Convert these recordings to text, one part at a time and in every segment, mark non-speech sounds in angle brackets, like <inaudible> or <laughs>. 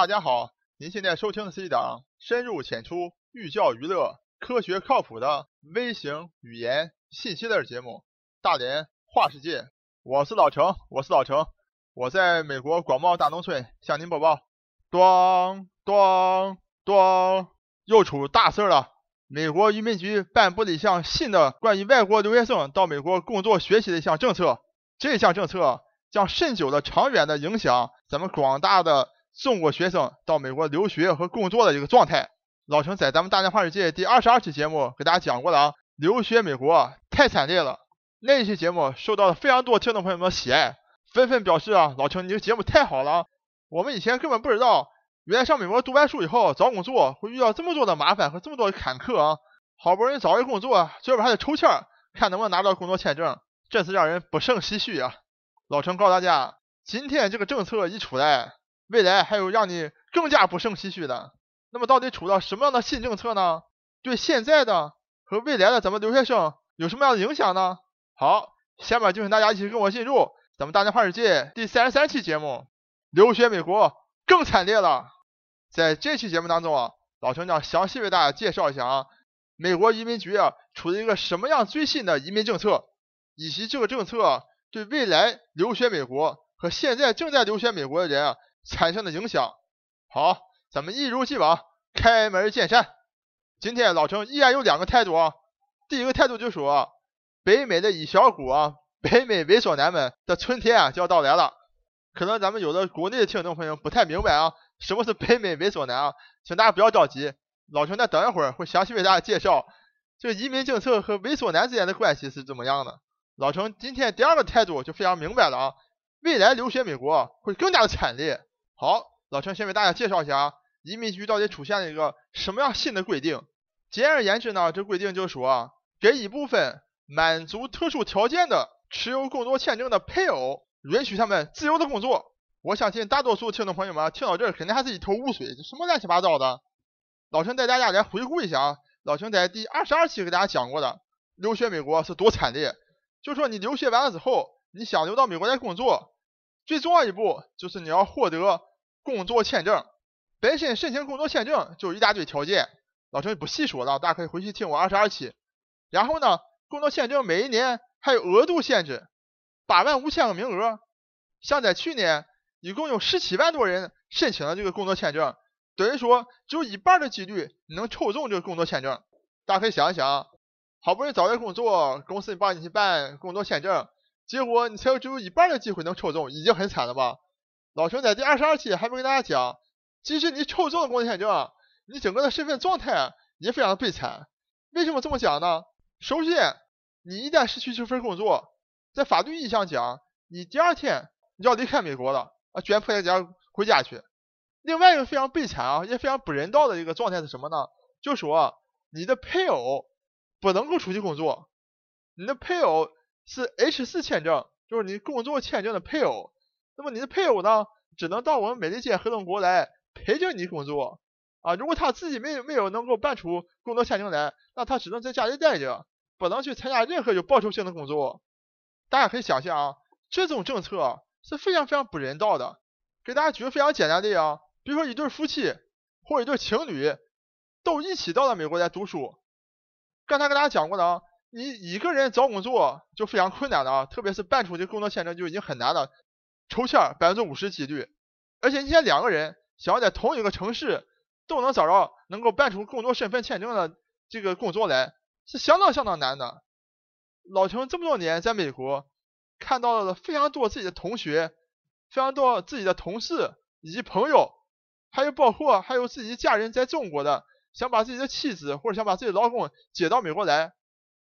大家好，您现在收听的是一档深入浅出、寓教于乐、科学靠谱的微型语言信息类节目《大连话世界》。我是老程，我是老程，我在美国广袤大农村向您播报。咚咚咚，又出大事了！美国移民局颁布了一项新的关于外国留学生到美国工作学习的一项政策。这项政策将深久的、长远的影响咱们广大的中国学生到美国留学和工作的一个状态。老陈在咱们大连话世界第二十二期节目给大家讲过了啊，留学美国太惨烈了。那一期节目受到了非常多听众朋友们的喜爱，纷纷表示啊，老陈你这节目太好了。我们以前根本不知道，原来上美国读完书以后找工作会遇到这么多的麻烦和这么多的坎坷啊！好不容易找一个工作，最后还得抽签儿，看能不能拿到工作签证。真是让人不胜唏嘘啊！老陈告诉大家，今天这个政策一出来，未来还有让你更加不胜唏嘘的。那么到底处到什么样的新政策呢？对现在的和未来的咱们留学生有什么样的影响呢？好，下面就请大家一起跟我进入咱们大连话世界第三十三期节目：留学美国更惨烈了。在这期节目当中啊，老陈将详细为大家介绍一下啊，美国移民局啊出了一个什么样最新的移民政策。以及这个政策对未来留学美国和现在正在留学美国的人啊产生的影响。好，咱们一如既往开门见山。今天老程依然有两个态度啊。第一个态度就说，北美的一小股啊，北美猥琐男们的春天啊就要到来了。可能咱们有的国内的听众朋友不太明白啊，什么是北美猥琐男啊？请大家不要着急，老程再等一会儿会详细为大家介绍这个移民政策和猥琐男之间的关系是怎么样的。老程今天第二个态度就非常明白了啊，未来留学美国会更加的惨烈。好，老陈先为大家介绍一下移民局到底出现了一个什么样新的规定。简而言之呢，这规定就是说啊，给一部分满足特殊条件的持有工作签证的配偶，允许他们自由的工作。我相信大多数听众朋友们听到这儿肯定还是一头雾水，这什么乱七八糟的？老陈带大家来回顾一下啊，老陈在第二十二期给大家讲过的，留学美国是多惨烈。就说你留学完了之后，你想留到美国来工作，最重要一步就是你要获得工作签证。本身申请工作签证就一大堆条件，老陈不细说了，大家可以回去听我二十二期。然后呢，工作签证每一年还有额度限制，八万五千个名额。像在去年，一共有十七万多人申请了这个工作签证，等于说只有一半的几率你能抽中这个工作签证。大家可以想一想。好不容易找点工作，公司帮你去办工作签证，结果你才有只有一半的机会能抽中，已经很惨了吧？老熊在第二十二期还没跟大家讲，即使你抽中了工作签证，你整个的身份状态也非常的悲惨。为什么这么讲呢？首先，你一旦失去这份工作，在法律意义上讲，你第二天你就要离开美国了啊，卷铺盖家回家去。另外一个非常悲惨啊，也非常不人道的一个状态是什么呢？就说你的配偶。不能够出去工作，你的配偶是 H 四签证，就是你工作签证的配偶。那么你的配偶呢，只能到我们美利坚合众国来陪着你工作啊。如果他自己没有没有能够办出工作签证来，那他只能在家里待着，不能去参加任何有报酬性的工作。大家可以想象啊，这种政策是非常非常不人道的。给大家举个非常简单的例啊，比如说一对夫妻或者一对情侣都一起到了美国来读书。刚才跟大家讲过的啊，你一个人找工作就非常困难的啊，特别是办出这工作签证就已经很难了，抽签百分之五十几率，而且你想两个人想要在同一个城市都能找着能够办出更多身份签证的这个工作来，是相当相当难的。老陈这么多年在美国看到了非常多自己的同学，非常多自己的同事以及朋友，还有包括还有自己家人在中国的。想把自己的妻子或者想把自己的老公接到美国来，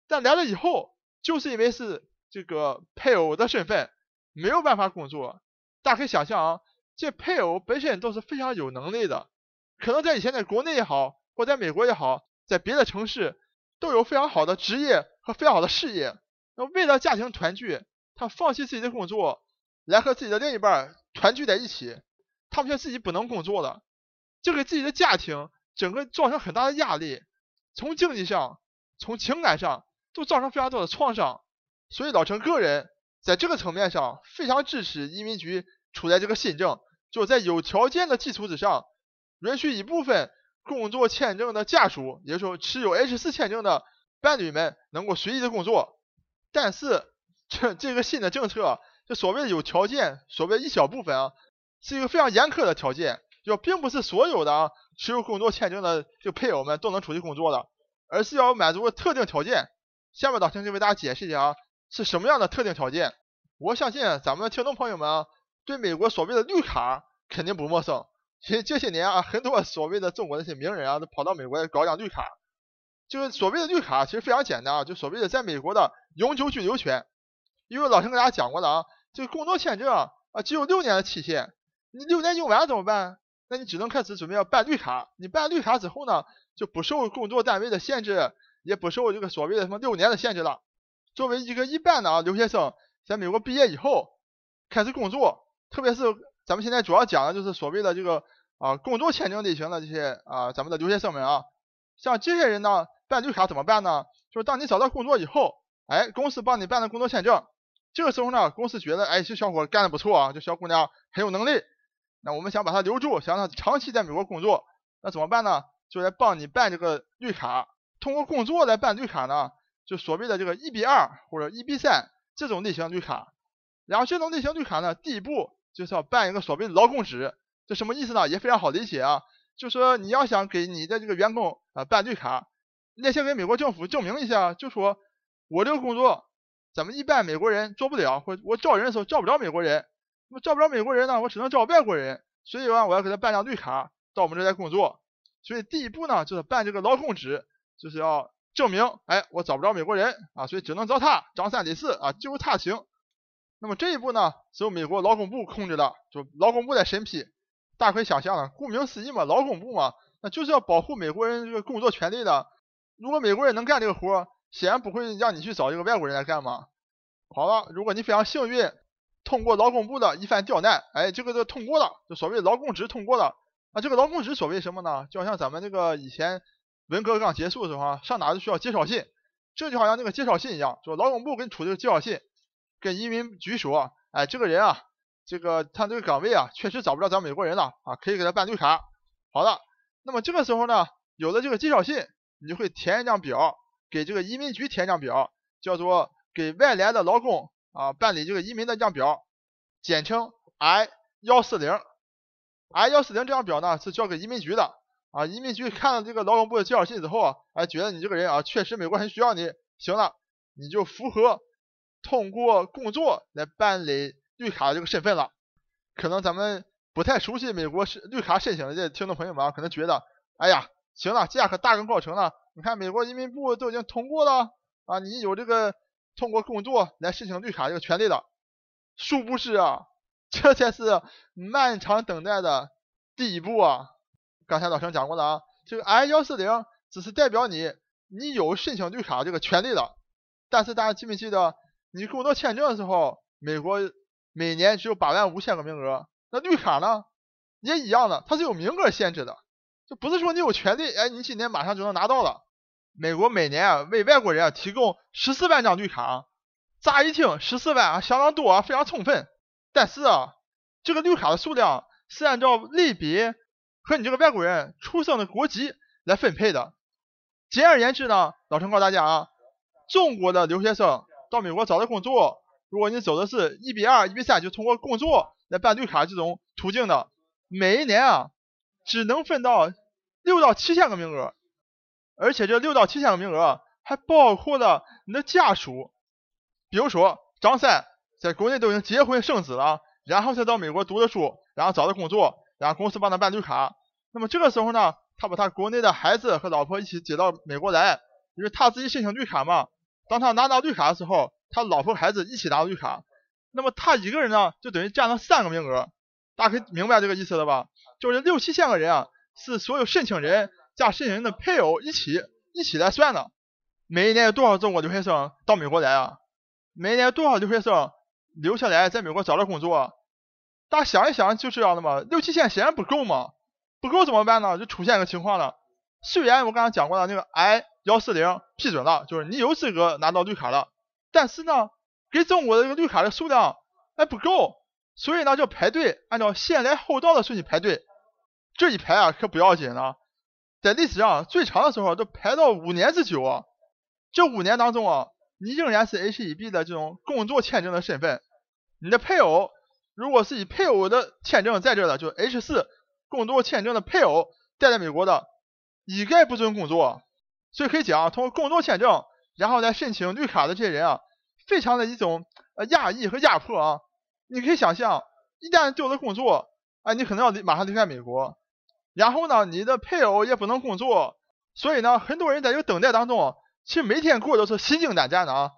但来了以后，就是因为是这个配偶的身份，没有办法工作。大家可以想象啊，这配偶本身都是非常有能力的，可能在以前在国内也好，或在美国也好，在别的城市都有非常好的职业和非常好的事业。那为了家庭团聚，他放弃自己的工作，来和自己的另一半团聚在一起，他们却自己不能工作了，这给自己的家庭。整个造成很大的压力，从经济上、从情感上都造成非常多的创伤，所以老陈个人在这个层面上非常支持移民局出台这个新政，就在有条件的基础之上，允许一部分工作签证的家属，也就是说持有 H 四签证的伴侣们，能够随意的工作。但是这这个新的政策，这所谓的有条件，所谓一小部分啊，是一个非常严苛的条件，就并不是所有的啊持有工作签证的这个配偶们都能出去工作的，而是要满足特定条件。下面老陈就为大家解释一下啊，是什么样的特定条件。我相信咱们听众朋友们啊，对美国所谓的绿卡肯定不陌生。其实这些年啊，很多所谓的中国那些名人啊，都跑到美国来搞养绿卡。就是所谓的绿卡，其实非常简单啊，就所谓的在美国的永久居留权。因为老陈跟大家讲过的啊，这个工作签证啊，只有六年的期限，你六年用完了怎么办？那你只能开始准备要办绿卡。你办绿卡之后呢，就不受工作单位的限制，也不受这个所谓的什么六年的限制了。作为一个一般的啊留学生，在美国毕业以后开始工作，特别是咱们现在主要讲的就是所谓的这个啊工作签证类型的这些啊咱们的留学生们啊，像这些人呢。办绿卡怎么办呢？就是当你找到工作以后，哎，公司帮你办的工作签证，这个时候呢，公司觉得，哎，这小伙干的不错啊，这小姑娘很有能力，那我们想把她留住，想让她长期在美国工作，那怎么办呢？就来帮你办这个绿卡，通过工作来办绿卡呢，就所谓的这个一比二或者一比三这种类型绿卡。然后这种类型绿卡呢，第一步就是要办一个所谓的劳工纸，这什么意思呢？也非常好理解啊，就说你要想给你的这个员工啊办绿卡。你得先给美国政府证明一下，就说我这个工作，咱们一般美国人做不了，或者我招人的时候招不着美国人，那么招不着美国人呢，我只能招外国人，所以啊，我要给他办张绿卡，到我们这来工作。所以第一步呢，就是办这个劳工纸，就是要证明，哎，我找不着美国人啊，所以只能找他，张三李四啊，就他行。那么这一步呢，是由美国劳工部控制的，就劳工部在审批。大可以想象了，顾名思义嘛，劳工部嘛，那就是要保护美国人这个工作权利的。如果美国人能干这个活，显然不会让你去找一个外国人来干嘛。好了，如果你非常幸运，通过劳工部的一番刁难，哎，这个就通过了，就所谓劳工纸通过了。那这个劳工纸所谓什么呢？就好像咱们这个以前文革刚结束的时候啊，上哪都需要介绍信，这就好像那个介绍信一样，就劳动部给你出这个介绍信，跟移民局说，哎，这个人啊，这个他这个岗位啊，确实找不着咱美国人了啊，可以给他办绿卡。好了，那么这个时候呢，有了这个介绍信。你就会填一张表，给这个移民局填一张表，叫做给外来的劳工啊办理这个移民的一张表，简称 I 幺四零。I 幺四零这张表呢是交给移民局的啊，移民局看了这个劳动部的介绍信之后啊，哎觉得你这个人啊确实美国很需要你，行了，你就符合通过工作来办理绿卡这个身份了。可能咱们不太熟悉美国是绿卡申请的这听众朋友们啊，可能觉得，哎呀。行了，这下可大功告成了。你看，美国移民部都已经通过了啊，你有这个通过工作来申请绿卡这个权利了。殊不知啊，这才是漫长等待的第一步啊。刚才老陈讲过的啊，这个 I 幺四零只是代表你，你有申请绿卡这个权利的。但是大家记没记得，你工作签证的时候，美国每年只有八万五千个名额，那绿卡呢，也一样的，它是有名额限制的。就不是说你有权利，哎，你今年马上就能拿到了。美国每年啊为外国人啊提供十四万张绿卡，乍一听十四万啊相当多啊，非常充分。但是啊，这个绿卡的数量是按照类别和你这个外国人出生的国籍来分配的。简而言之呢，老陈告诉大家啊，中国的留学生到美国找的工作，如果你走的是一比二、一比三，就通过工作来办绿卡这种途径的，每一年啊。只能分到六到七千个名额，而且这六到七千个名额还包括了你的家属，比如说张三在国内都已经结婚生子了，然后才到美国读的书，然后找的工作，然后公司帮他办绿卡。那么这个时候呢，他把他国内的孩子和老婆一起接到美国来，因为他自己申请绿卡嘛。当他拿到绿卡的时候，他老婆孩子一起拿到绿卡，那么他一个人呢，就等于占了三个名额。大家可以明白这个意思了吧？就是六七千个人啊，是所有申请人加申请人的配偶一起一起来算的。每一年有多少中国留学生到美国来啊？每一年多少留学生留下来在美国找到工作？大家想一想，就这样的嘛。六七千显然不够嘛，不够怎么办呢？就出现一个情况了。虽然我刚才讲过的那个 I 幺四零批准了，就是你有资格拿到绿卡了，但是呢，给中国的这个绿卡的数量还不够。所以呢就排队，按照先来后到的顺序排队。这一排啊可不要紧了，在历史上最长的时候都排到五年之久啊。这五年当中啊，你仍然是 H E B 的这种工作签证的身份。你的配偶如果是以配偶的签证在这的，就 H4 工作签证的配偶待在美国的，一概不准工作。所以可以讲，通过工作签证然后来申请绿卡的这些人啊，非常的一种呃压抑和压迫啊。你可以想象，一旦丢了工作，啊，你可能要离马上离开美国。然后呢，你的配偶也不能工作，所以呢，很多人在这个等待当中，其实每天过都是心惊胆战的啊。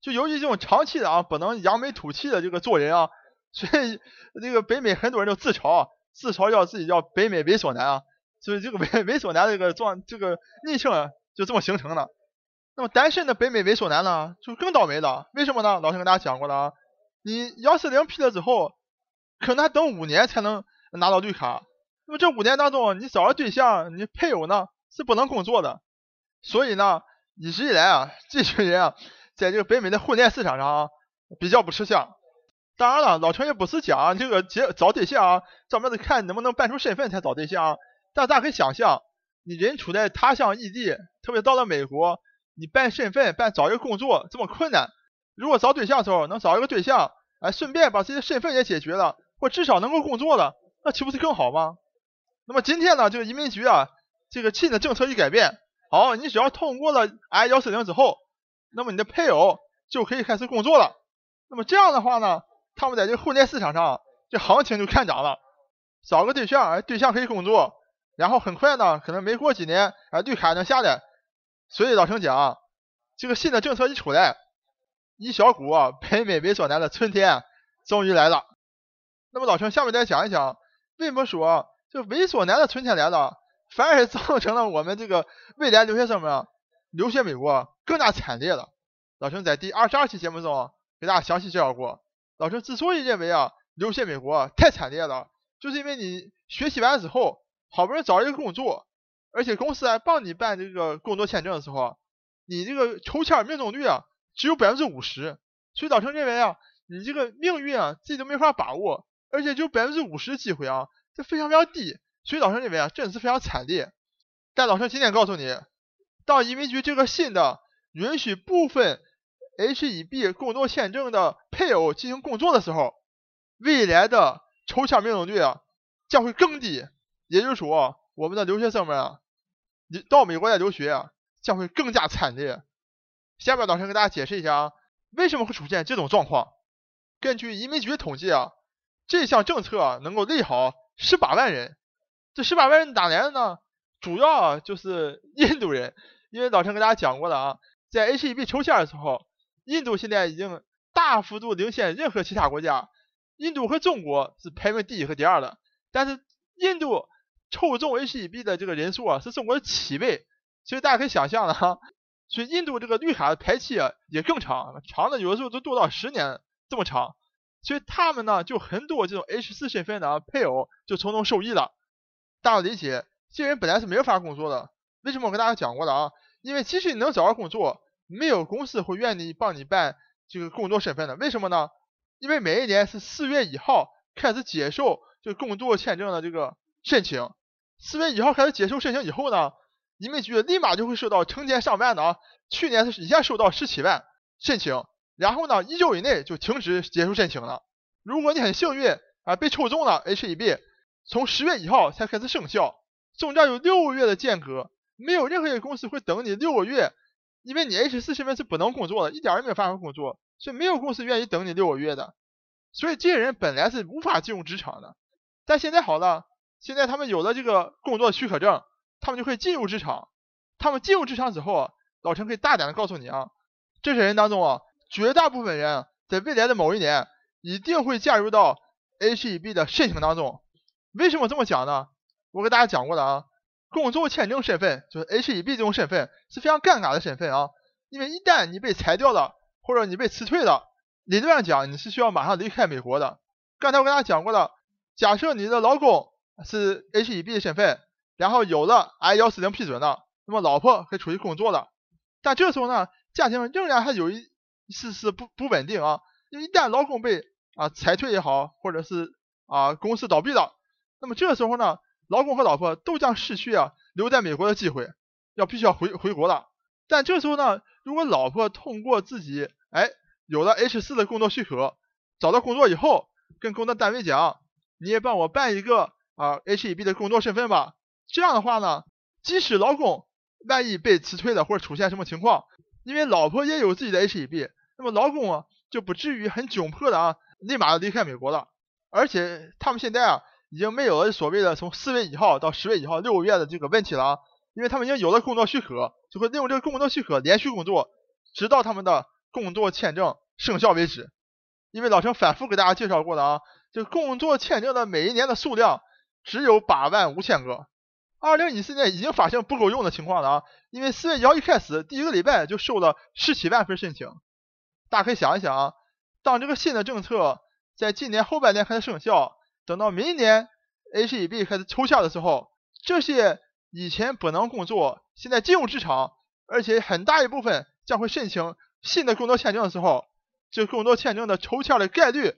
就由于这种长期的啊，不能扬眉吐气的这个做人啊，所以这个北美很多人都自嘲，自嘲叫自己叫北美猥琐男啊。所以这个猥 <laughs> 猥琐男这个状这个昵称就这么形成的。那么单身的北美猥琐男呢，就更倒霉了。为什么呢？老师跟大家讲过了啊，你幺四零批了之后，可能还等五年才能拿到绿卡。那么这五年当中，你找的对象，你配偶呢是不能工作的，所以呢，一直以来啊，这群人啊，在这个北美的婚恋市场上啊，比较不吃香。当然了，老陈也不是讲这个结找对象啊，专门是看能不能办出身份才找对象。但大家可以想象，你人处在他乡异地，特别到了美国，你办身份、办找一个工作这么困难，如果找对象的时候能找一个对象，哎，顺便把自己的身份也解决了，或至少能够工作了，那岂不是更好吗？那么今天呢，这个移民局啊，这个新的政策一改变，好，你只要通过了 I 幺四零之后，那么你的配偶就可以开始工作了。那么这样的话呢，他们在这个婚恋市场上，这行情就看涨了。找个对象，哎，对象可以工作，然后很快呢，可能没过几年，哎，绿卡能下来。所以老陈讲，这个新的政策一出来，一小股北美猥琐男的春天终于来了。那么老陈下面再讲一讲，为什么说？这猥琐男的春天来了，反而造成了我们这个未来留学生们留学美国更加惨烈了。老陈在第二十二期节目中给大家详细介绍过，老陈之所以认为啊留学美国太惨烈了，就是因为你学习完之后，好不容易找了一个工作，而且公司还帮你办这个工作签证的时候，你这个抽签命中率啊只有百分之五十，所以老陈认为啊你这个命运啊自己都没法把握，而且只有百分之五十的机会啊。这非常非常低，所以老师认为啊，这是非常惨烈。但老师今天告诉你，当移民局这个新的允许部分 H1B 工作签证的配偶进行工作的时候，未来的抽签命中率啊将会更低。也就是说，我们的留学生们啊，你到美国来留学啊，将会更加惨烈。下面老师给大家解释一下啊，为什么会出现这种状况？根据移民局统计啊，这项政策能够利好。十八万人，这十八万人哪来的呢？主要就是印度人，因为老陈跟大家讲过了啊，在 H1B 抽签的时候，印度现在已经大幅度领先任何其他国家，印度和中国是排名第一和第二的，但是印度抽中 H1B 的这个人数啊是中国的七倍，所以大家可以想象了哈，所以印度这个绿卡的排期啊也更长，长的有的时候都多到十年这么长。所以他们呢，就很多这种 H 四身份的配偶就从中受益了。大家理解，这人本来是没有法工作的。为什么我跟大家讲过的啊？因为即使你能找到工作，没有公司会愿意帮你办这个工作身份的。为什么呢？因为每一年是四月一号开始接受这个工作签证的这个申请。四月一号开始接受申请以后呢，移民局立马就会收到成千上万的啊，去年是一下收到十七万申请。然后呢，一周以内就停止接受申请了。如果你很幸运啊，被抽中了 H1B，从十月一号才开始生效，中间有六个月的间隔，没有任何一个公司会等你六个月，因为你 H4 身份是不能工作的，一点也没有办法工作，所以没有公司愿意等你六个月的。所以这些人本来是无法进入职场的，但现在好了，现在他们有了这个工作许可证，他们就可以进入职场。他们进入职场之后，老陈可以大胆的告诉你啊，这些人当中啊。绝大部分人在未来的某一年一定会加入到 H1B 的申请当中。为什么这么讲呢？我给大家讲过了啊，工作签证身份就是 H1B 这种身份是非常尴尬的身份啊，因为一旦你被裁掉了或者你被辞退了，理论上讲你是需要马上离开美国的。刚才我跟大家讲过了，假设你的老公是 H1B 的身份，然后有了 I-140 批准了，那么老婆可以出去工作了，但这时候呢，家庭仍然还有一。丝丝不不稳定啊，因为一旦老公被啊裁退也好，或者是啊公司倒闭了，那么这个时候呢，老公和老婆都将失去啊留在美国的机会，要必须要回回国了。但这时候呢，如果老婆通过自己哎有了 H 四的工作许可，找到工作以后，跟工作单位讲，你也帮我办一个啊 H 一 B 的工作身份吧。这样的话呢，即使老公万一被辞退了或者出现什么情况，因为老婆也有自己的 H 一 B，那么老公啊就不至于很窘迫的啊立马离开美国了。而且他们现在啊已经没有了所谓的从四月一号到十月一号六个月的这个问题了啊，因为他们已经有了工作许可，就会利用这个工作许可连续工作，直到他们的工作签证生效为止。因为老陈反复给大家介绍过的啊，这工作签证的每一年的数量只有八万五千个。二零一四年已经发现不够用的情况了啊！因为四月一号一开始，第一个礼拜就收了十七万份申请。大家可以想一想啊，当这个新的政策在今年后半年开始生效，等到明年 H-1B 开始抽签的时候，这些以前不能工作，现在进入职场，而且很大一部分将会申请新的工作签证的时候，这工作签证的抽签的概率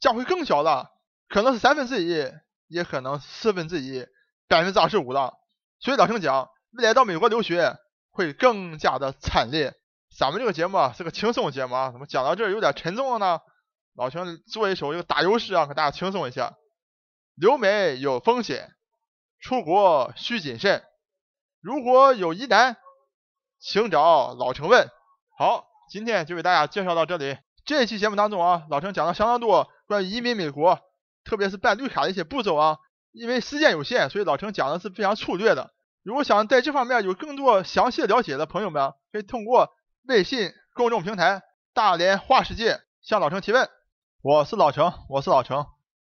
将会更小了，可能是三分之一，也可能四分之一。百分之二十五了，所以老陈讲，未来到美国留学会更加的惨烈。咱们这个节目啊是个轻松节目啊，怎么讲到这儿有点沉重了呢？老陈做一首一个打油诗啊，给大家轻松一下。留美有风险，出国需谨慎。如果有疑难，请找老程问。好，今天就给大家介绍到这里。这一期节目当中啊，老程讲了相当多关于移民美国，特别是办绿卡的一些步骤啊。因为时间有限，所以老程讲的是非常粗略的。如果想在这方面有更多详细了解的朋友们，可以通过微信公众平台“大连话世界”向老程提问。我是老程，我是老程，